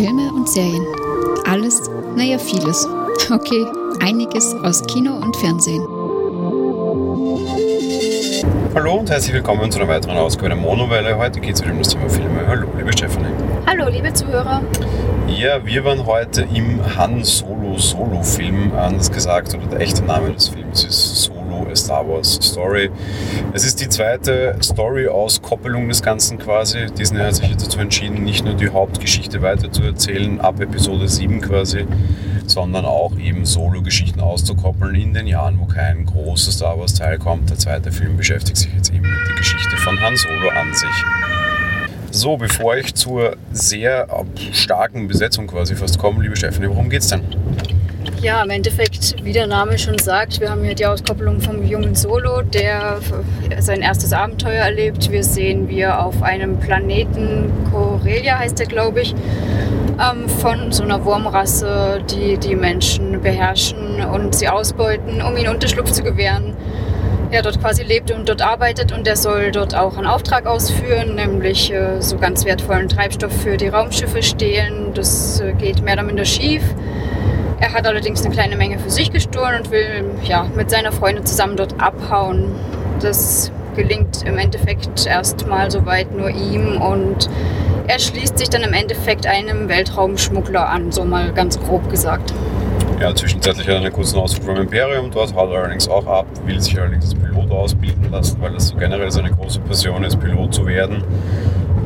Filme und Serien. Alles, naja, vieles. Okay, einiges aus Kino und Fernsehen. Hallo und herzlich willkommen zu einer weiteren Ausgabe der Monowelle. Heute geht es wieder um das Thema Filme. Hallo, liebe Stefanie. Hallo, liebe Zuhörer. Ja, wir waren heute im Han Solo Solo-Film, anders gesagt, oder der echte Name des Films ist A Star Wars Story. Es ist die zweite Story-Auskoppelung des Ganzen quasi. Disney hat sich dazu entschieden, nicht nur die Hauptgeschichte weiterzuerzählen, ab Episode 7 quasi, sondern auch eben Solo-Geschichten auszukoppeln in den Jahren, wo kein großer Star Wars-Teil kommt. Der zweite Film beschäftigt sich jetzt eben mit der Geschichte von Han Solo an sich. So, bevor ich zur sehr starken Besetzung quasi fast komme, liebe Stephanie, worum geht's denn? Ja, im Endeffekt, wie der Name schon sagt, wir haben hier die Auskopplung vom jungen Solo, der sein erstes Abenteuer erlebt. Wir sehen, wie er auf einem Planeten, Corellia heißt er, glaube ich, ähm, von so einer Wurmrasse, die die Menschen beherrschen und sie ausbeuten, um ihnen Unterschlupf zu gewähren. Er dort quasi lebt und dort arbeitet und er soll dort auch einen Auftrag ausführen, nämlich äh, so ganz wertvollen Treibstoff für die Raumschiffe stehlen. Das äh, geht mehr oder minder schief. Er hat allerdings eine kleine Menge für sich gestohlen und will ja, mit seiner Freundin zusammen dort abhauen. Das gelingt im Endeffekt erstmal soweit nur ihm und er schließt sich dann im Endeffekt einem Weltraumschmuggler an, so mal ganz grob gesagt. Ja, zwischenzeitlich hat er einen kurzen Ausflug vom Imperium, dort haut er allerdings auch ab, will sich allerdings als Pilot ausbilden lassen, weil das so generell seine große Passion ist, Pilot zu werden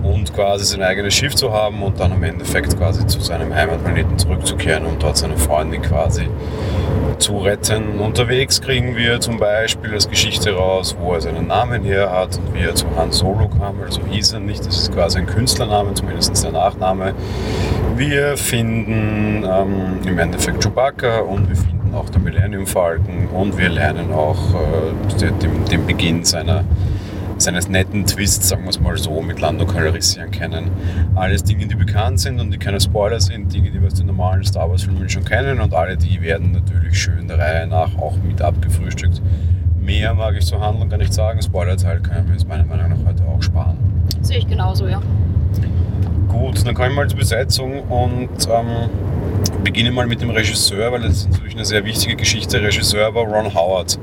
und quasi sein eigenes Schiff zu haben und dann im Endeffekt quasi zu seinem Heimatplaneten zurückzukehren und dort seine Freundin quasi zu retten. Unterwegs kriegen wir zum Beispiel als Geschichte raus, wo er seinen Namen her hat und wie er zu Han Solo kam, also hieß er nicht, das ist quasi ein Künstlername, zumindest der Nachname. Wir finden ähm, im Endeffekt Chewbacca und wir finden auch den Millennium Falcon und wir lernen auch äh, den, den Beginn seiner seines netten Twists, sagen wir es mal so, mit Lando Calrissian kennen. Alles Dinge, die bekannt sind und die keine Spoiler sind, Dinge, die wir aus den normalen Star Wars-Filmen schon kennen und alle die werden natürlich schön der Reihe nach auch mit abgefrühstückt. Mehr mag ich zur Handlung gar nicht sagen. Spoiler-Teil können wir jetzt meiner Meinung nach heute auch sparen. Sehe ich genauso, ja. Gut, dann kommen wir mal zur Besetzung und ähm, beginne mal mit dem Regisseur, weil das ist natürlich eine sehr wichtige Geschichte. Regisseur war Ron Howard.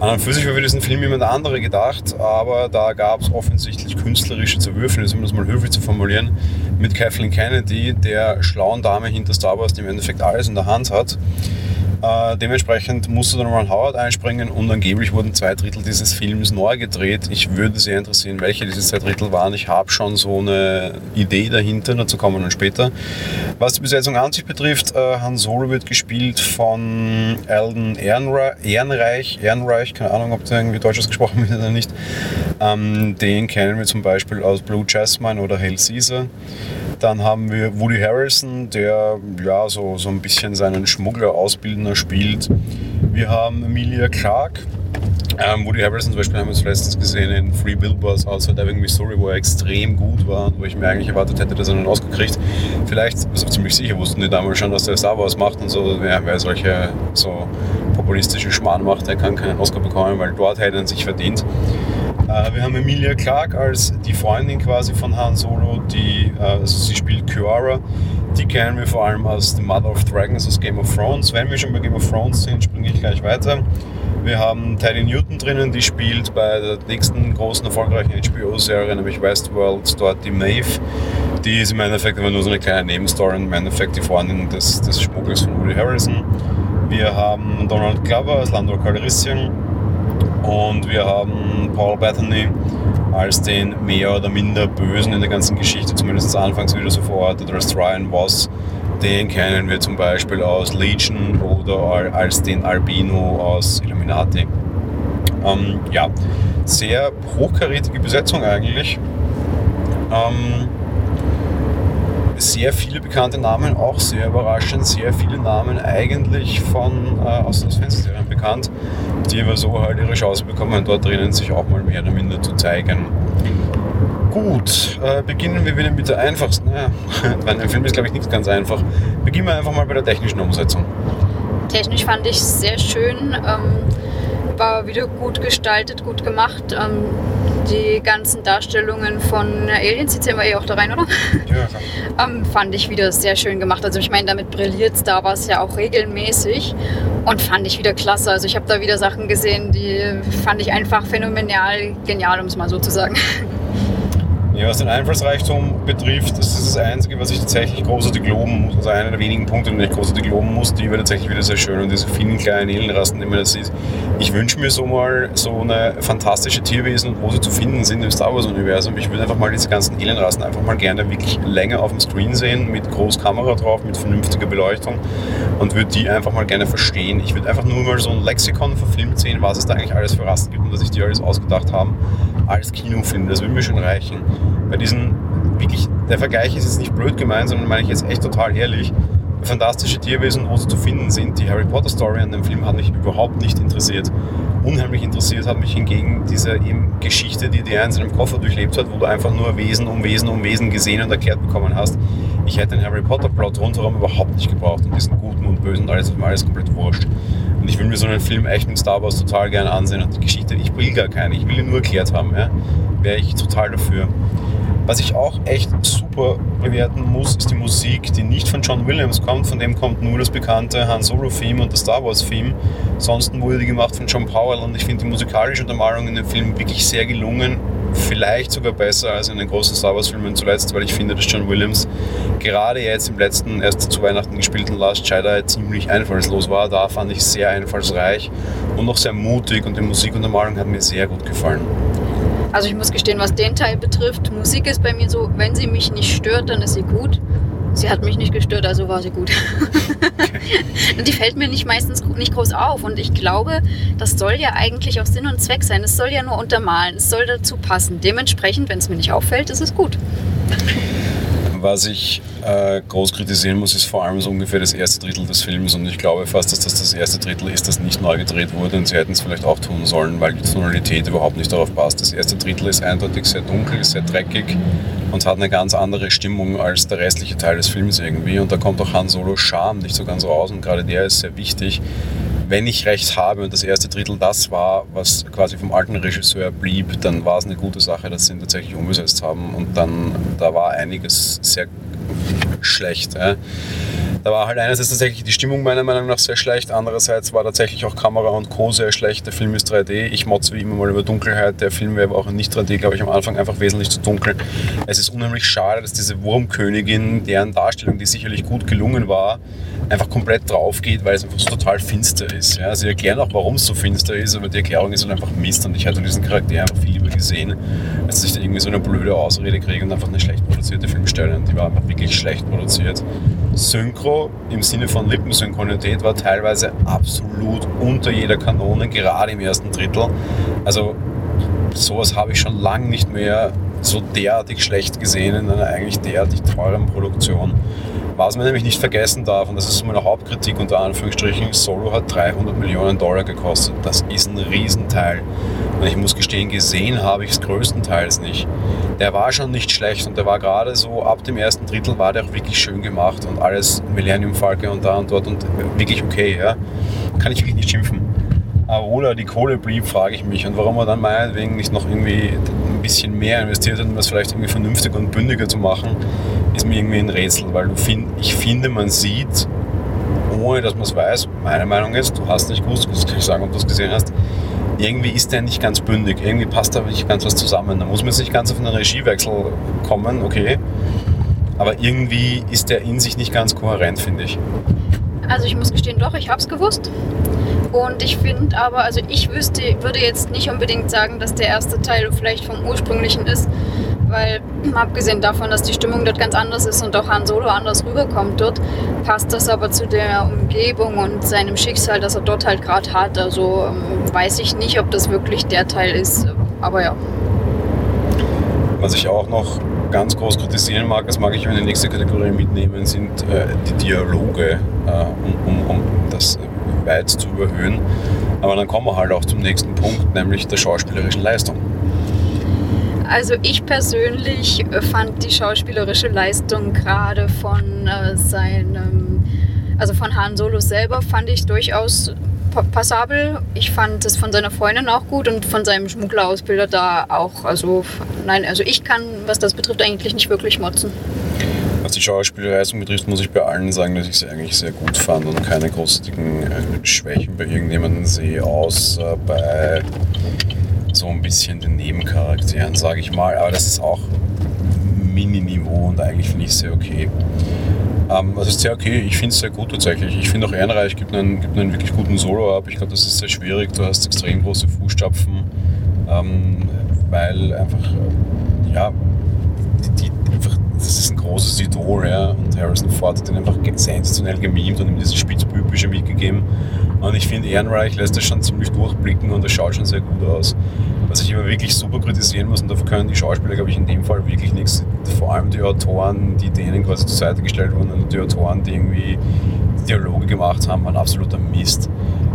An und für sich war für diesen Film jemand andere gedacht, aber da gab es offensichtlich künstlerische Zerwürfnisse, um das mal höflich zu formulieren, mit Kathleen Kennedy, der schlauen Dame hinter Star Wars, die im Endeffekt alles in der Hand hat. Äh, dementsprechend musste dann mal Howard einspringen und angeblich wurden zwei Drittel dieses Films neu gedreht. Ich würde sehr interessieren, welche diese zwei Drittel waren. Ich habe schon so eine Idee dahinter, dazu kommen wir dann später. Was die Besetzung an sich betrifft, äh, Han Solo wird gespielt von Alden Ehrenreich, Ehrenreich, keine Ahnung, ob der irgendwie Deutsches gesprochen wird oder nicht. Ähm, den kennen wir zum Beispiel aus Blue Jasmine oder Hail Caesar. Dann haben wir Woody Harrelson, der ja so, so ein bisschen seinen Schmuggler-Ausbildner spielt. Wir haben Emilia Clarke. Ähm, Woody Harrelson zum Beispiel haben wir es letztens gesehen in Free Billboards Outside Ebbing, Missouri, wo er extrem gut war und wo ich mir eigentlich erwartet hätte, dass er einen Oscar kriegt. Vielleicht, also ziemlich sicher wussten die damals schon, dass der Star Wars macht und so. Wer, wer solche so populistische Schmarrn macht, der kann keinen Oscar bekommen, weil dort hätte er sich verdient. Äh, wir haben Emilia Clarke als die Freundin quasi von Han Solo, die, äh, also sie spielt Kiara. Die kennen wir vor allem aus The Mother of Dragons aus Game of Thrones. Wenn wir schon bei Game of Thrones sind, springe ich gleich weiter. Wir haben Teddy Newton drinnen, die spielt bei der nächsten großen erfolgreichen HBO-Serie, nämlich Westworld, dort die Maeve. Die ist im Endeffekt immer nur so eine kleine Nebenstory, im Endeffekt die Freundin des, des Schmuggels von Woody Harrison. Wir haben Donald Glover als Lando Calrissian und wir haben Paul Bethany als den mehr oder minder Bösen in der ganzen Geschichte, zumindest anfangs wieder so verortet, als Ryan Voss. Den kennen wir zum Beispiel aus Legion oder als den Albino aus Illuminati. Ähm, ja, sehr hochkarätige Besetzung eigentlich. Ähm, sehr viele bekannte Namen, auch sehr überraschend, sehr viele Namen eigentlich von äh, aus, aus Fernsehserien bekannt, die aber so halt ihre Chance bekommen, dort drinnen sich auch mal mehr oder minder zu zeigen. Gut, äh, beginnen wir wieder mit der einfachsten. Ja, bei einem Film ist glaube ich nicht ganz einfach. Beginnen wir einfach mal bei der technischen Umsetzung. Technisch fand ich sehr schön, ähm, war wieder gut gestaltet, gut gemacht. Ähm, die ganzen Darstellungen von Aliens, die zählen wir eh auch da rein, oder? Ja, ähm, fand ich wieder sehr schön gemacht. Also ich meine, damit brilliert Star Wars ja auch regelmäßig und fand ich wieder klasse. Also ich habe da wieder Sachen gesehen, die fand ich einfach phänomenal genial, um es mal so zu sagen. Ja, was den Einfallsreichtum betrifft, das ist das Einzige, was ich tatsächlich großartig loben muss. Also einer der wenigen Punkte, den ich großartig loben muss, die war tatsächlich wieder sehr schön. Und diese vielen kleinen Elenrasten, die man da sieht. Ich wünsche mir so mal so eine fantastische Tierwesen und wo sie zu finden sind im Star Wars-Universum. Ich würde einfach mal diese ganzen Elenrasten einfach mal gerne wirklich länger auf dem Screen sehen, mit Großkamera drauf, mit vernünftiger Beleuchtung und würde die einfach mal gerne verstehen. Ich würde einfach nur mal so ein Lexikon verfilmt sehen, was es da eigentlich alles für Rasten gibt und dass sich die alles ausgedacht haben als Kinofilm. Das würde mir schon reichen. Bei diesen wirklich, der Vergleich ist jetzt nicht blöd gemeint, sondern meine ich jetzt echt total ehrlich. Fantastische Tierwesen, wo sie zu finden sind. Die Harry Potter Story an dem Film hat mich überhaupt nicht interessiert. Unheimlich interessiert hat mich hingegen diese eben Geschichte, die der in seinem Koffer durchlebt hat, wo du einfach nur Wesen um Wesen um Wesen gesehen und erklärt bekommen hast. Ich hätte den Harry Potter Plot rundherum überhaupt nicht gebraucht und diesen Guten und Bösen und alles mir alles komplett wurscht. Und ich will mir so einen Film echt mit Star Wars total gerne ansehen und die Geschichte, ich will gar keine, ich will ihn nur erklärt haben. Ja? Wäre ich total dafür. Was ich auch echt super bewerten muss, ist die Musik, die nicht von John Williams kommt. Von dem kommt nur das bekannte Han Solo-Theme und das Star Wars-Theme. Ansonsten wurde die gemacht von John Powell und ich finde die musikalische Untermalung in dem Film wirklich sehr gelungen. Vielleicht sogar besser als in den großen Star Wars-Filmen zuletzt, weil ich finde, dass John Williams gerade jetzt im letzten, erst zu Weihnachten gespielten Last Jedi ziemlich einfallslos war. Da fand ich sehr einfallsreich und noch sehr mutig und die Musikuntermalung hat mir sehr gut gefallen. Also ich muss gestehen, was den Teil betrifft, Musik ist bei mir so, wenn sie mich nicht stört, dann ist sie gut. Sie hat mich nicht gestört, also war sie gut. und die fällt mir nicht meistens nicht groß auf. Und ich glaube, das soll ja eigentlich auch Sinn und Zweck sein. Es soll ja nur untermalen, es soll dazu passen. Dementsprechend, wenn es mir nicht auffällt, ist es gut. Was ich äh, groß kritisieren muss, ist vor allem so ungefähr das erste Drittel des Films. Und ich glaube fast, dass das das erste Drittel ist, das nicht neu gedreht wurde. Und sie hätten es vielleicht auch tun sollen, weil die Tonalität überhaupt nicht darauf passt. Das erste Drittel ist eindeutig sehr dunkel, sehr dreckig und hat eine ganz andere Stimmung als der restliche Teil des Films irgendwie. Und da kommt auch Han Solo Charme nicht so ganz raus. Und gerade der ist sehr wichtig wenn ich recht habe und das erste Drittel das war, was quasi vom alten Regisseur blieb, dann war es eine gute Sache, dass sie ihn tatsächlich umgesetzt haben. Und dann, da war einiges sehr schlecht. Ja. Da war halt einerseits tatsächlich die Stimmung meiner Meinung nach sehr schlecht, andererseits war tatsächlich auch Kamera und Co. sehr schlecht. Der Film ist 3D, ich motze wie immer mal über Dunkelheit. Der Film wäre aber auch nicht 3D, glaube ich, am Anfang einfach wesentlich zu dunkel. Es ist unheimlich schade, dass diese Wurmkönigin, deren Darstellung, die sicherlich gut gelungen war, einfach komplett drauf geht, weil es einfach so total finster ist. Ja, sie erklären auch, warum es so finster ist, aber die Erklärung ist halt einfach Mist und ich hätte diesen Charakter einfach viel lieber gesehen, als dass ich da irgendwie so eine blöde Ausrede kriege und einfach eine schlecht produzierte Filmstelle. Und die war einfach wirklich schlecht produziert. Synchro im Sinne von Lippensynchronität war teilweise absolut unter jeder Kanone, gerade im ersten Drittel. Also sowas habe ich schon lange nicht mehr so derartig schlecht gesehen in einer eigentlich derartig teuren Produktion. Was man nämlich nicht vergessen darf, und das ist meine Hauptkritik unter Anführungsstrichen, Solo hat 300 Millionen Dollar gekostet. Das ist ein Riesenteil. Und ich muss gestehen, gesehen habe ich es größtenteils nicht. Der war schon nicht schlecht und der war gerade so, ab dem ersten Drittel war der auch wirklich schön gemacht und alles Millennium Falke und da und dort und wirklich okay. Ja. Kann ich wirklich nicht schimpfen. Aber wo die Kohle blieb, frage ich mich. Und warum er dann meinetwegen nicht noch irgendwie bisschen mehr investiert hat, um das vielleicht irgendwie vernünftiger und bündiger zu machen, ist mir irgendwie ein Rätsel. Weil find, ich finde, man sieht, ohne dass man es weiß, meine Meinung ist, du hast nicht gewusst, das kann ich sagen, ob du es gesehen hast, irgendwie ist der nicht ganz bündig. Irgendwie passt da nicht ganz was zusammen. Da muss man jetzt nicht ganz auf einen Regiewechsel kommen, okay. Aber irgendwie ist der in sich nicht ganz kohärent, finde ich. Also ich muss gestehen, doch, ich habe es gewusst. Und ich finde aber, also ich wüsste, würde jetzt nicht unbedingt sagen, dass der erste Teil vielleicht vom ursprünglichen ist, weil abgesehen davon, dass die Stimmung dort ganz anders ist und auch Han Solo anders rüberkommt dort, passt das aber zu der Umgebung und seinem Schicksal, das er dort halt gerade hat. Also ähm, weiß ich nicht, ob das wirklich der Teil ist, aber ja. Was ich auch noch ganz groß kritisieren mag, das mag ich in die nächste Kategorie mitnehmen, sind äh, die Dialoge, äh, um, um, um das weit zu überhöhen. Aber dann kommen wir halt auch zum nächsten Punkt, nämlich der schauspielerischen Leistung. Also ich persönlich fand die schauspielerische Leistung gerade von äh, seinem, also von Han Solo selber, fand ich durchaus pa- passabel. Ich fand es von seiner Freundin auch gut und von seinem Schmugglerausbilder da auch. Also nein, also ich kann, was das betrifft, eigentlich nicht wirklich motzen. Was die Schauspielleistung betrifft, muss ich bei allen sagen, dass ich sie eigentlich sehr gut fand und keine großartigen äh, Schwächen bei irgendjemandem sehe, außer bei so ein bisschen den Nebencharakteren, sage ich mal. Aber das ist auch Mini-Niveau und eigentlich finde ich es sehr okay. Ähm, also ist sehr okay, ich finde es sehr gut tatsächlich. Ich finde auch Ehrenreich gibt einen, gibt einen wirklich guten Solo ab. Ich glaube, das ist sehr schwierig. Du hast extrem große Fußstapfen, ähm, weil einfach, ja, die, die einfach, das ist ein großes Idol, ja, und Harrison Ford hat ihn einfach sensationell gemimt und ihm dieses Spitzbübische mitgegeben. Und ich finde, Ehrenreich lässt das schon ziemlich durchblicken und das schaut schon sehr gut aus. Was ich aber wirklich super kritisieren muss, und dafür können die Schauspieler, glaube ich, in dem Fall wirklich nichts, vor allem die Autoren, die denen quasi zur Seite gestellt wurden, und die Autoren, die irgendwie Dialoge gemacht haben, waren absoluter Mist.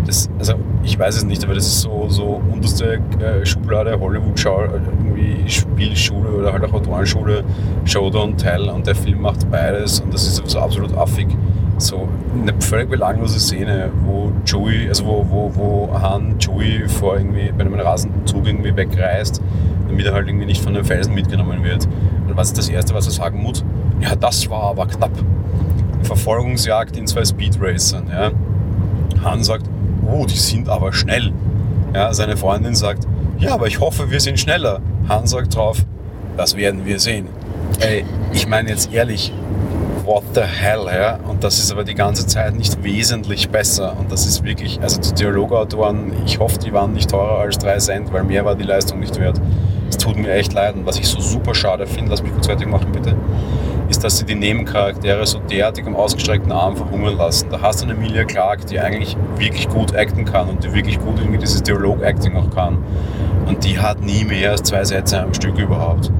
Das, also ich weiß es nicht, aber das ist so, so unterste äh, Schublade Hollywood-Schau, äh, irgendwie Spielschule oder halt auch Autorenschule, Show don't tell und der Film macht beides und das ist so absolut affig. So eine völlig belanglose Szene, wo Joey, also wo, wo, wo Han Joey vor irgendwie bei einem rasenden Zug irgendwie wegreist, damit er halt irgendwie nicht von den Felsen mitgenommen wird. Und was ist das Erste, was er sagen muss? Ja, das war aber knapp. Verfolgungsjagd in zwei Speedracern. Ja. Han sagt, oh, die sind aber schnell. Ja, seine Freundin sagt, ja, aber ich hoffe, wir sind schneller. Han sagt drauf, das werden wir sehen. Ey, ich meine jetzt ehrlich, what the hell, ja? Und das ist aber die ganze Zeit nicht wesentlich besser. Und das ist wirklich, also die Dialogautoren, ich hoffe, die waren nicht teurer als 3 Cent, weil mehr war die Leistung nicht wert. Es tut mir echt leid. Und was ich so super schade finde, lass mich kurz fertig machen, bitte, ist, dass sie die Nebencharaktere so derartig am ausgestreckten Arm verhungern lassen. Da hast du eine Emilia Clarke, die eigentlich wirklich gut acten kann und die wirklich gut irgendwie dieses Dialog-Acting auch kann. Und die hat nie mehr als zwei Sätze am Stück überhaupt.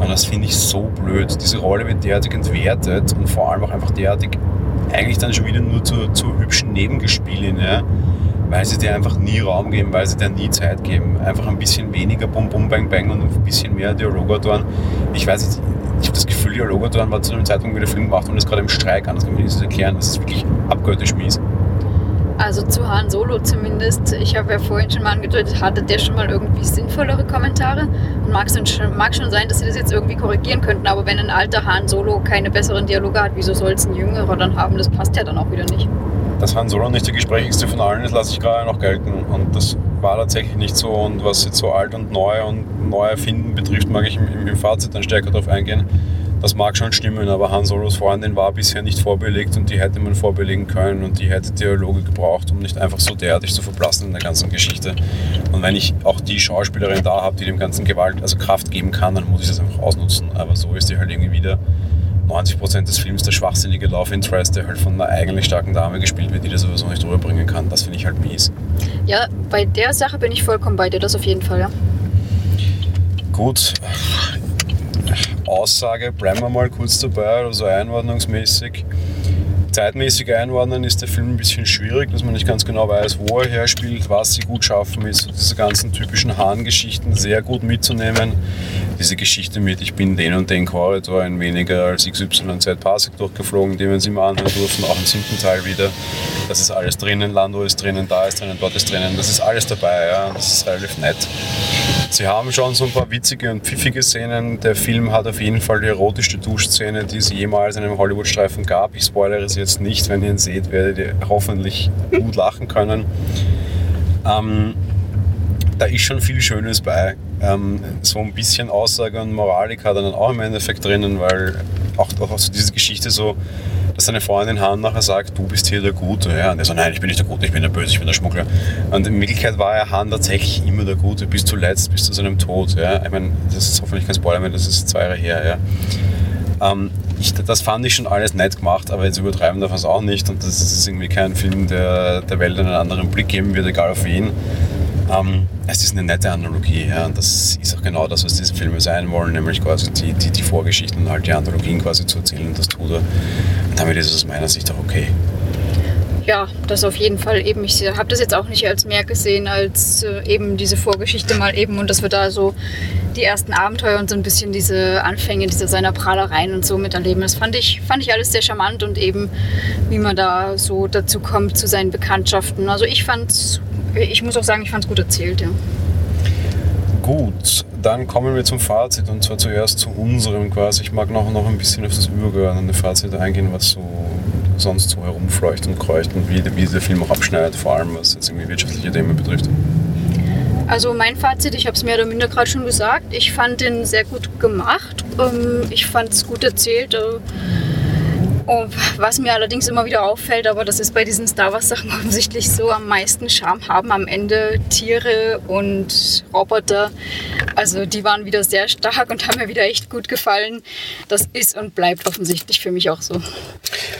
Und das finde ich so blöd. Diese Rolle wird derartig entwertet und vor allem auch einfach derartig eigentlich dann schon wieder nur zur, zur hübschen Nebengespielin, ja? Weil sie dir einfach nie Raum geben, weil sie dir nie Zeit geben. Einfach ein bisschen weniger Bum Bum Bang Bang und ein bisschen mehr Dialogautoren. Ich weiß nicht, ich habe das Gefühl, Dialogautoren war zu einem Zeitpunkt, wie der Film gemacht und ist gerade im Streik, anders kann man nicht erklären. Das ist wirklich abgöttisch mies. Also zu Han Solo zumindest. Ich habe ja vorhin schon mal angedeutet, hatte der schon mal irgendwie sinnvollere Kommentare. Und mag schon, mag schon sein, dass sie das jetzt irgendwie korrigieren könnten. Aber wenn ein alter Han Solo keine besseren Dialoge hat, wieso soll es ein jüngerer dann haben? Das passt ja dann auch wieder nicht. Dass Han Solo nicht der gesprächigste von allen ist, lasse ich gerade noch gelten. Und das war tatsächlich nicht so. Und was jetzt so alt und neu und neu erfinden betrifft, mag ich im, im, Fazit dann stärker darauf eingehen. Das mag schon stimmen, aber Han Solos Freundin war bisher nicht vorbelegt und die hätte man vorbelegen können und die hätte Dialoge gebraucht, um nicht einfach so derartig zu verblassen in der ganzen Geschichte. Und wenn ich auch die Schauspielerin da habe, die dem ganzen Gewalt, also Kraft geben kann, dann muss ich das einfach ausnutzen. Aber so ist die halt irgendwie wieder 90% des Films der schwachsinnige Love Interest, der halt von einer eigentlich starken Dame gespielt wird, die das sowieso nicht rüberbringen kann. Das finde ich halt mies. Ja, bei der Sache bin ich vollkommen bei dir, das auf jeden Fall, ja. Gut, Aussage, bleiben wir mal kurz dabei, also einordnungsmäßig. Zeitmäßig einordnen ist der Film ein bisschen schwierig, dass man nicht ganz genau weiß, wo er herspielt, was sie gut schaffen ist, diese ganzen typischen Hahn-Geschichten sehr gut mitzunehmen. Diese Geschichte mit, ich bin den und den Korridor in weniger als XYZ Parsec durchgeflogen, den wir uns immer anhören durften, auch im siebten Teil wieder. Das ist alles drinnen, Lando ist drinnen, da ist drinnen, dort ist drinnen, das ist alles dabei, ja, das ist relativ nett. Sie haben schon so ein paar witzige und pfiffige Szenen. Der Film hat auf jeden Fall die erotischste Duschszene, die es jemals in einem Hollywood-Streifen gab. Ich spoilere sie jetzt nicht. Wenn ihr ihn seht, werdet ihr hoffentlich gut lachen können. Ähm, da ist schon viel Schönes bei. Ähm, so ein bisschen Aussage und Moralik hat dann auch im Endeffekt drinnen, weil auch, auch so diese Geschichte so, dass seine Freundin Han nachher sagt, du bist hier der Gute. Ja, und er sagt, nein, ich bin nicht der Gute, ich bin der Böse, ich bin der Schmuggler. Und in Wirklichkeit war er Han tatsächlich immer der Gute, bis zuletzt, bis zu seinem Tod. Ja. Ich meine, das ist hoffentlich kein Spoiler mehr, das ist zwei Jahre her. Ja. Ähm, ich, das fand ich schon alles nett gemacht, aber jetzt übertreiben darf man es auch nicht. Und das ist irgendwie kein Film, der der Welt einen anderen Blick geben wird, egal auf wen. Ähm, es ist eine nette Analogie, ja, und das ist auch genau das, was diese Filme sein wollen, nämlich quasi die, die, die Vorgeschichten und halt die Analogien quasi zu erzählen, das tut er. Und damit ist es aus meiner Sicht auch okay. ja, das auf jeden Fall eben. Ich habe das jetzt auch nicht als mehr gesehen als äh, eben diese Vorgeschichte mal eben und dass wir da so die ersten Abenteuer und so ein bisschen diese Anfänge, diese seiner Prahlereien und so miterleben. Das fand ich, fand ich alles sehr charmant und eben, wie man da so dazu kommt zu seinen Bekanntschaften. Also ich fand's, ich muss auch sagen, ich fand es gut erzählt, ja. Gut, dann kommen wir zum Fazit und zwar zuerst zu unserem quasi. Ich mag noch, noch ein bisschen auf das übergeordnete Fazit eingehen, was so sonst so herumfleucht und kreucht und wie, wie der Film auch abschneidet, vor allem was jetzt irgendwie wirtschaftliche Themen betrifft. Also mein Fazit, ich habe es mehr oder minder gerade schon gesagt, ich fand den sehr gut gemacht. Ähm, ich fand es gut erzählt. Und was mir allerdings immer wieder auffällt, aber das ist bei diesen Star Wars Sachen offensichtlich so, am meisten Charme haben am Ende Tiere und Roboter. Also die waren wieder sehr stark und haben mir wieder echt gut gefallen. Das ist und bleibt offensichtlich für mich auch so.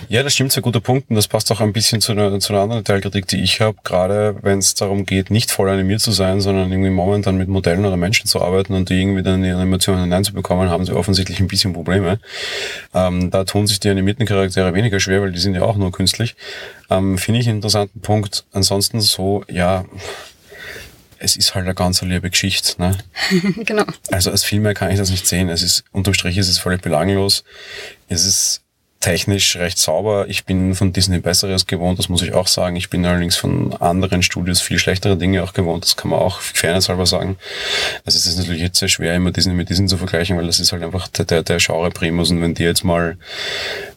Ja, das stimmt, sehr guter Punkt. Und das passt auch ein bisschen zu einer, zu einer anderen Teilkritik, die ich habe. Gerade wenn es darum geht, nicht voll animiert zu sein, sondern irgendwie momentan mit Modellen oder Menschen zu arbeiten und die irgendwie dann in die Animationen hineinzubekommen, haben sie offensichtlich ein bisschen Probleme. Ähm, da tun sich die animierten Charaktere weniger schwer, weil die sind ja auch nur künstlich. Ähm, Finde ich einen interessanten Punkt. Ansonsten so, ja, es ist halt eine ganz liebe Geschichte. Ne? genau. Also als viel mehr kann ich das nicht sehen. Es ist, unterm Strich ist es völlig belanglos. Es ist technisch recht sauber. Ich bin von Disney Besseres gewohnt, das muss ich auch sagen. Ich bin allerdings von anderen Studios viel schlechtere Dinge auch gewohnt, das kann man auch fairnesshalber sagen. Also es ist natürlich jetzt sehr schwer, immer Disney mit Disney zu vergleichen, weil das ist halt einfach der, der, der Genre Primus und wenn die jetzt mal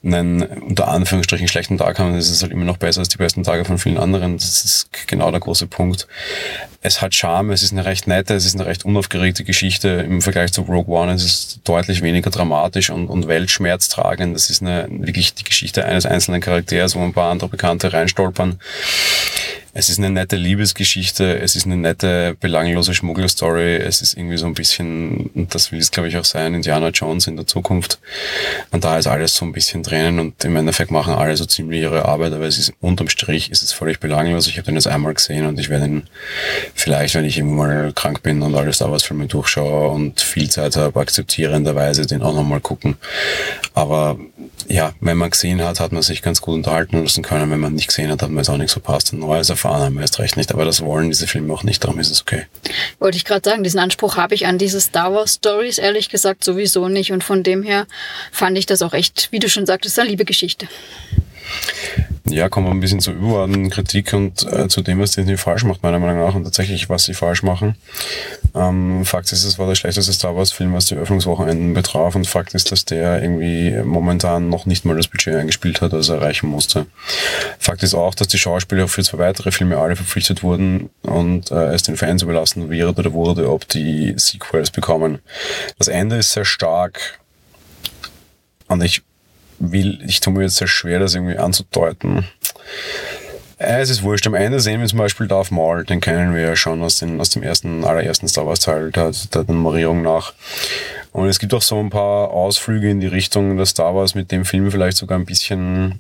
einen unter Anführungsstrichen schlechten Tag haben, ist es halt immer noch besser als die besten Tage von vielen anderen. Das ist genau der große Punkt. Es hat Charme, es ist eine recht nette, es ist eine recht unaufgeregte Geschichte im Vergleich zu Rogue One. Es ist deutlich weniger dramatisch und, und weltschmerztragend. Das ist eine, wirklich die Geschichte eines einzelnen Charakters, wo ein paar andere Bekannte reinstolpern. Es ist eine nette Liebesgeschichte, es ist eine nette, belanglose Schmuggelstory, es ist irgendwie so ein bisschen, und das will es glaube ich auch sein, Indiana Jones in der Zukunft. Und da ist alles so ein bisschen drinnen und im Endeffekt machen alle so ziemlich ihre Arbeit, aber es ist unterm Strich ist es völlig belanglos. Ich habe den jetzt einmal gesehen und ich werde ihn vielleicht, wenn ich irgendwann mal krank bin und alle Star Wars Filme durchschaue und viel Zeit habe, akzeptierenderweise den auch nochmal gucken. Aber ja, wenn man gesehen hat, hat man sich ganz gut unterhalten lassen können. Wenn man nicht gesehen hat, hat man jetzt auch nichts verpasst. Ein neues erfahren haben wir erst recht nicht. Aber das wollen diese Filme auch nicht, darum ist es okay. Wollte ich gerade sagen, diesen Anspruch habe ich an diese Star Wars Stories ehrlich gesagt sowieso nicht. Und von dem her fand ich das auch echt, wie du schon sagtest, eine liebe Geschichte. Ja, kommen wir ein bisschen zur überordneten Kritik und äh, zu dem, was Disney falsch macht, meiner Meinung nach, und tatsächlich, was sie falsch machen. Ähm, Fakt ist, es war der schlechteste Star Wars-Film, was die Öffnungswochenenden betraf, und Fakt ist, dass der irgendwie momentan noch nicht mal das Budget eingespielt hat, das er erreichen musste. Fakt ist auch, dass die Schauspieler für zwei weitere Filme alle verpflichtet wurden und äh, es den Fans überlassen wird oder wurde, ob die Sequels bekommen. Das Ende ist sehr stark und ich will, ich tue mir jetzt sehr schwer, das irgendwie anzudeuten. Äh, es ist wurscht. Am Ende sehen wir zum Beispiel Darth Maul, den kennen wir ja schon aus, den, aus dem ersten, allerersten Star Wars Teil, der, der Nummerierung nach. Und es gibt auch so ein paar Ausflüge in die Richtung, dass Star Wars mit dem Film vielleicht sogar ein bisschen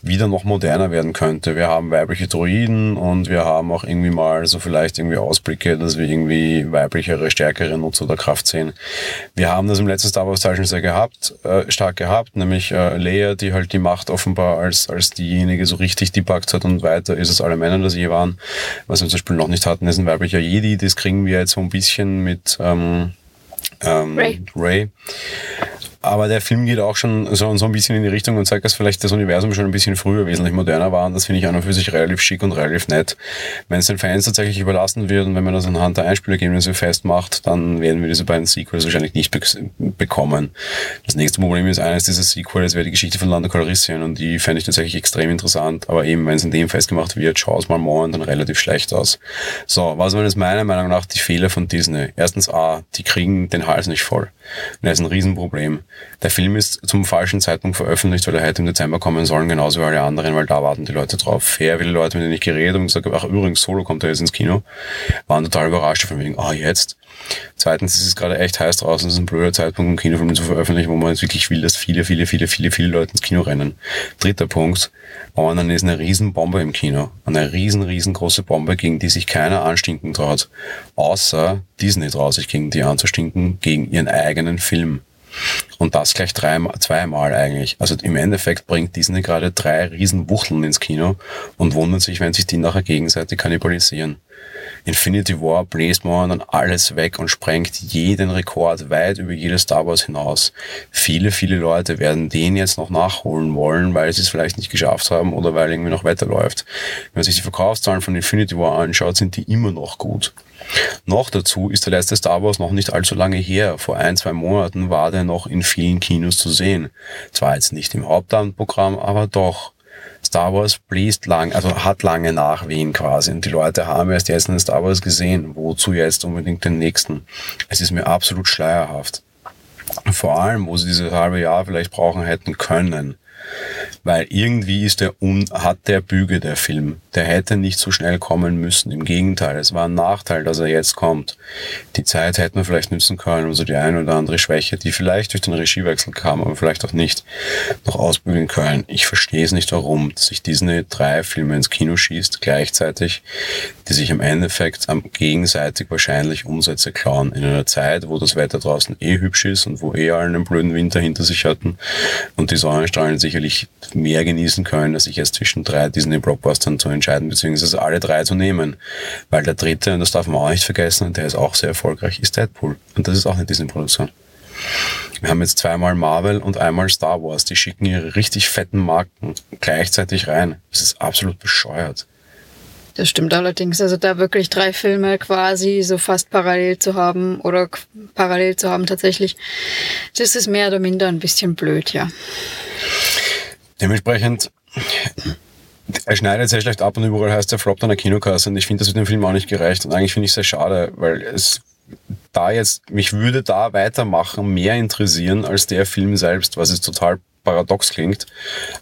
wieder noch moderner werden könnte. Wir haben weibliche Droiden und wir haben auch irgendwie mal so vielleicht irgendwie Ausblicke, dass wir irgendwie weiblichere, stärkere Nutzer der Kraft sehen. Wir haben das im letzten Star Wars Teil schon sehr gehabt, äh, stark gehabt, nämlich äh, Leia, die halt die Macht offenbar als, als diejenige so richtig debuggt hat und weiter ist es alle Männer, das je waren. Was wir zum Beispiel noch nicht hatten, ist ein weiblicher Jedi, das kriegen wir jetzt so ein bisschen mit ähm, ähm, Ray. Ray. Aber der Film geht auch schon so, so ein bisschen in die Richtung und zeigt, dass vielleicht das Universum schon ein bisschen früher wesentlich moderner war. Und das finde ich an und für sich relativ schick und relativ nett. Wenn es den Fans tatsächlich überlassen wird und wenn man das anhand der Einspielergebnisse festmacht, dann werden wir diese beiden Sequels wahrscheinlich nicht be bekommen. Das nächste Problem ist eines dieser Sequels wäre die Geschichte von Lando Calrissian und die fände ich tatsächlich extrem interessant. Aber eben, wenn es in dem festgemacht wird, schaut es mal morgen dann relativ schlecht aus. So, was waren jetzt meiner Meinung nach die Fehler von Disney? Erstens A, die kriegen den Hals nicht voll. Das ist ein Riesenproblem. Der Film ist zum falschen Zeitpunkt veröffentlicht, weil er hätte im Dezember kommen sollen, genauso wie alle anderen, weil da warten die Leute drauf. Fair, viele Leute, mit denen ich geredet habe und gesagt habe, ach übrigens, Solo kommt er jetzt ins Kino, waren total überrascht von wegen, ah, oh, jetzt. Zweitens ist es gerade echt heiß draußen, es ist ein blöder Zeitpunkt, um Kinofilme zu veröffentlichen, wo man jetzt wirklich will, dass viele, viele, viele, viele, viele Leute ins Kino rennen. Dritter Punkt, dann ist eine Riesenbombe im Kino. Eine riesen, riesengroße Bombe, gegen die sich keiner anstinken traut. Außer Disney traut sich gegen die anzustinken, gegen ihren eigenen Film. Und das gleich dreimal, zweimal eigentlich. Also im Endeffekt bringt Disney gerade drei Riesenwuchteln ins Kino und wundert sich, wenn sich die nachher gegenseitig kannibalisieren. Infinity War bläst dann alles weg und sprengt jeden Rekord weit über jedes Star Wars hinaus. Viele, viele Leute werden den jetzt noch nachholen wollen, weil sie es vielleicht nicht geschafft haben oder weil irgendwie noch weiterläuft. Wenn man sich die Verkaufszahlen von Infinity War anschaut, sind die immer noch gut. Noch dazu ist der letzte Star Wars noch nicht allzu lange her. Vor ein, zwei Monaten war der noch in vielen Kinos zu sehen. Zwar jetzt nicht im Hauptabendprogramm, aber doch. Star Wars bläst lang, also hat lange Nachwehen quasi. Und die Leute haben erst jetzt einen Star Wars gesehen. Wozu jetzt unbedingt den nächsten? Es ist mir absolut schleierhaft. Vor allem, wo sie dieses halbe Jahr vielleicht brauchen hätten können. Weil irgendwie ist der un hat der Büge der Film. Der hätte nicht so schnell kommen müssen. Im Gegenteil, es war ein Nachteil, dass er jetzt kommt. Die Zeit hätten wir vielleicht nützen können, um so die eine oder andere Schwäche, die vielleicht durch den Regiewechsel kam, aber vielleicht auch nicht, noch ausbügeln können. Ich verstehe es nicht, warum sich Disney drei Filme ins Kino schießt, gleichzeitig, die sich im Endeffekt am gegenseitig wahrscheinlich Umsätze klauen. In einer Zeit, wo das Wetter draußen eh hübsch ist und wo eh alle einen blöden Winter hinter sich hatten und die Sonnenstrahlen sicherlich mehr genießen können, sich jetzt zwischen drei Disney-Blockbustern zu entscheiden, beziehungsweise alle drei zu nehmen. Weil der dritte, und das darf man auch nicht vergessen, der ist auch sehr erfolgreich, ist Deadpool. Und das ist auch eine Disney-Produktion. Wir haben jetzt zweimal Marvel und einmal Star Wars. Die schicken ihre richtig fetten Marken gleichzeitig rein. Das ist absolut bescheuert. Das stimmt allerdings. Also da wirklich drei Filme quasi so fast parallel zu haben oder parallel zu haben tatsächlich, das ist mehr oder minder ein bisschen blöd, ja. Dementsprechend, er schneidet sehr schlecht ab und überall heißt er floppt an der Kinokasse und ich finde, das wird dem Film auch nicht gerecht und eigentlich finde ich es sehr schade, weil es da jetzt, mich würde da weitermachen mehr interessieren als der Film selbst, was ist total paradox klingt,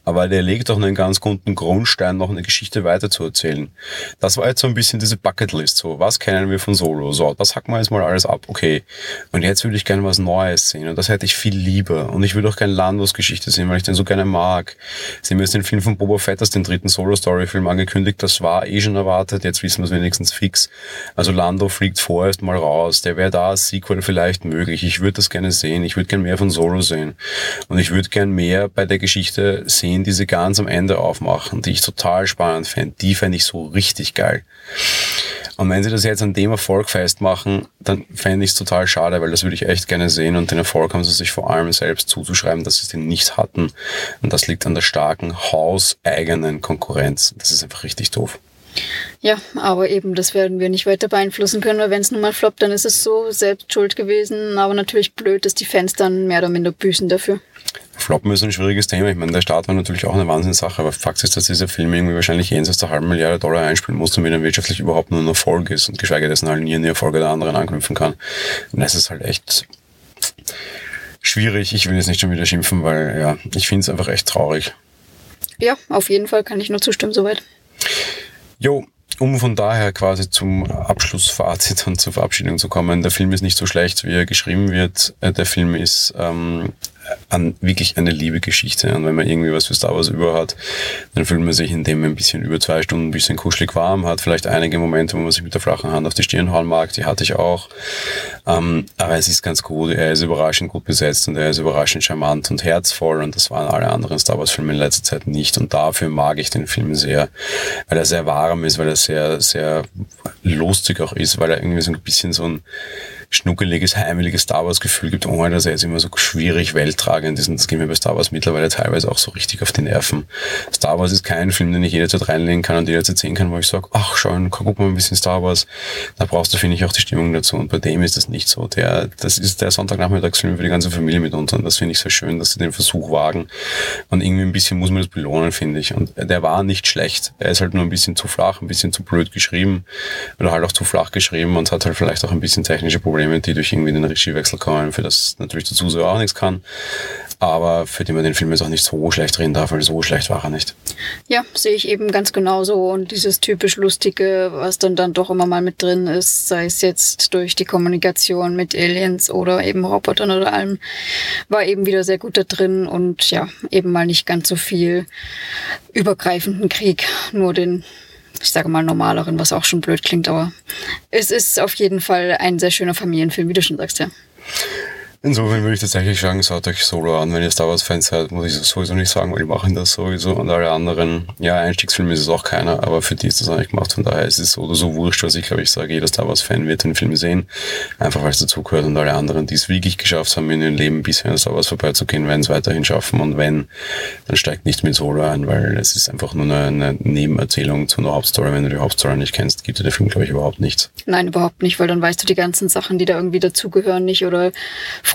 aber der legt auch einen ganz guten Grundstein, noch eine Geschichte weiterzuerzählen. Das war jetzt so ein bisschen diese Bucketlist, so, was kennen wir von Solo? So, das hacken wir jetzt mal alles ab, okay. Und jetzt würde ich gerne was Neues sehen und das hätte ich viel lieber. Und ich würde auch gerne Landos Geschichte sehen, weil ich den so gerne mag. Sie haben jetzt den Film von Boba Fett als den dritten Solo-Story-Film angekündigt, das war eh schon erwartet, jetzt wissen wir es wenigstens fix. Also Lando fliegt vorerst mal raus, der wäre da Sequel vielleicht möglich. Ich würde das gerne sehen, ich würde gerne mehr von Solo sehen. Und ich würde gerne mehr mehr bei der Geschichte sehen, die sie ganz am Ende aufmachen, die ich total spannend fände. Die fände ich so richtig geil. Und wenn sie das jetzt an dem Erfolg festmachen, dann fände ich es total schade, weil das würde ich echt gerne sehen. Und den Erfolg haben sie sich vor allem selbst zuzuschreiben, dass sie den nicht hatten. Und das liegt an der starken hauseigenen Konkurrenz. Das ist einfach richtig doof. Ja, aber eben, das werden wir nicht weiter beeinflussen können, weil wenn es nun mal floppt, dann ist es so selbst schuld gewesen. Aber natürlich blöd, dass die Fans dann mehr oder minder büßen dafür. Floppen ist ein schwieriges Thema. Ich meine, der Start war natürlich auch eine Wahnsinnssache, aber Fakt ist, dass dieser Film irgendwie wahrscheinlich jenseits der halben Milliarde Dollar einspielen muss, damit er wirtschaftlich überhaupt nur ein Erfolg ist und geschweige dessen halt nie an die Erfolge der anderen anknüpfen kann. Und das ist halt echt schwierig. Ich will jetzt nicht schon wieder schimpfen, weil ja, ich finde es einfach echt traurig. Ja, auf jeden Fall kann ich nur zustimmen soweit. Jo, um von daher quasi zum Abschlussfazit und zur Verabschiedung zu kommen, der Film ist nicht so schlecht, wie er geschrieben wird. Äh, der Film ist ähm, an wirklich eine liebe Geschichte. Und wenn man irgendwie was für Star Wars über hat, dann fühlt man sich in dem ein bisschen über zwei Stunden ein bisschen kuschelig warm, hat vielleicht einige Momente, wo man sich mit der flachen Hand auf die Stirn hauen mag, die hatte ich auch. Ähm, aber es ist ganz gut, er ist überraschend gut besetzt und er ist überraschend charmant und herzvoll und das waren alle anderen Star Wars Filme in letzter Zeit nicht. Und dafür mag ich den Film sehr, weil er sehr warm ist, weil er sehr, sehr lustig auch ist, weil er irgendwie so ein bisschen so ein schnuckeliges, heimeliges Star Wars-Gefühl gibt, ohne dass er jetzt immer so schwierig welttragend ist. Und das geht mir bei Star Wars mittlerweile teilweise auch so richtig auf die Nerven. Star Wars ist kein Film, den ich jederzeit reinlegen kann und jederzeit sehen kann, wo ich sage, ach schau, guck mal ein bisschen Star Wars. Da brauchst du, finde ich, auch die Stimmung dazu. Und bei dem ist das nicht so. Der, das ist der Sonntagnachmittagsfilm für die ganze Familie mitunter. Und das finde ich sehr schön, dass sie den Versuch wagen. Und irgendwie ein bisschen muss man das belohnen, finde ich. Und der war nicht schlecht. Er ist halt nur ein bisschen zu flach, ein bisschen zu blöd geschrieben. Oder halt auch zu flach geschrieben und hat halt vielleicht auch ein bisschen technische Probleme Probleme, die durch irgendwie den Regiewechsel kommen, für das natürlich der Zuseher auch nichts kann. Aber für die man den Film jetzt auch nicht so schlecht reden darf, weil so schlecht war er nicht. Ja, sehe ich eben ganz genauso. Und dieses typisch Lustige, was dann dann doch immer mal mit drin ist, sei es jetzt durch die Kommunikation mit Aliens oder eben Robotern oder allem, war eben wieder sehr gut da drin und ja, eben mal nicht ganz so viel übergreifenden Krieg, nur den ich sage mal, normaleren, was auch schon blöd klingt, aber es ist auf jeden Fall ein sehr schöner Familienfilm, wie du schon sagst, ja. Insofern würde ich tatsächlich sagen, schaut euch Solo an. Wenn ihr Star Wars-Fans seid, muss ich sowieso nicht sagen, weil die machen das sowieso. Und alle anderen, ja, Einstiegsfilm ist es auch keiner, aber für die ist das nicht gemacht. Von daher ist es so oder so wurscht, was ich glaube, ich sage, jeder Star Wars-Fan wird den Film sehen. Einfach weil es dazugehört. Und alle anderen, die es wirklich geschafft haben, in ihrem Leben bisher an Star Wars vorbeizugehen, werden es weiterhin schaffen. Und wenn, dann steigt nicht mit Solo ein, weil es ist einfach nur eine, eine Nebenerzählung zu einer Hauptstory. Wenn du die Hauptstory nicht kennst, gibt dir der Film, glaube ich, überhaupt nichts. Nein, überhaupt nicht, weil dann weißt du die ganzen Sachen, die da irgendwie dazugehören, nicht oder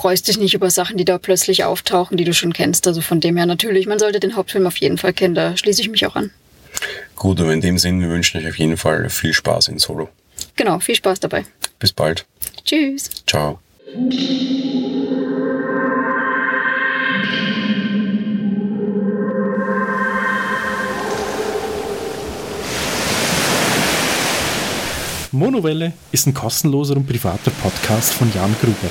freust dich nicht über Sachen, die da plötzlich auftauchen, die du schon kennst. Also von dem her natürlich, man sollte den Hauptfilm auf jeden Fall kennen, da schließe ich mich auch an. Gut, aber in dem Sinn, wir wünschen euch auf jeden Fall viel Spaß in Solo. Genau, viel Spaß dabei. Bis bald. Tschüss. Ciao. Monowelle ist ein kostenloser und privater Podcast von Jan Gruber.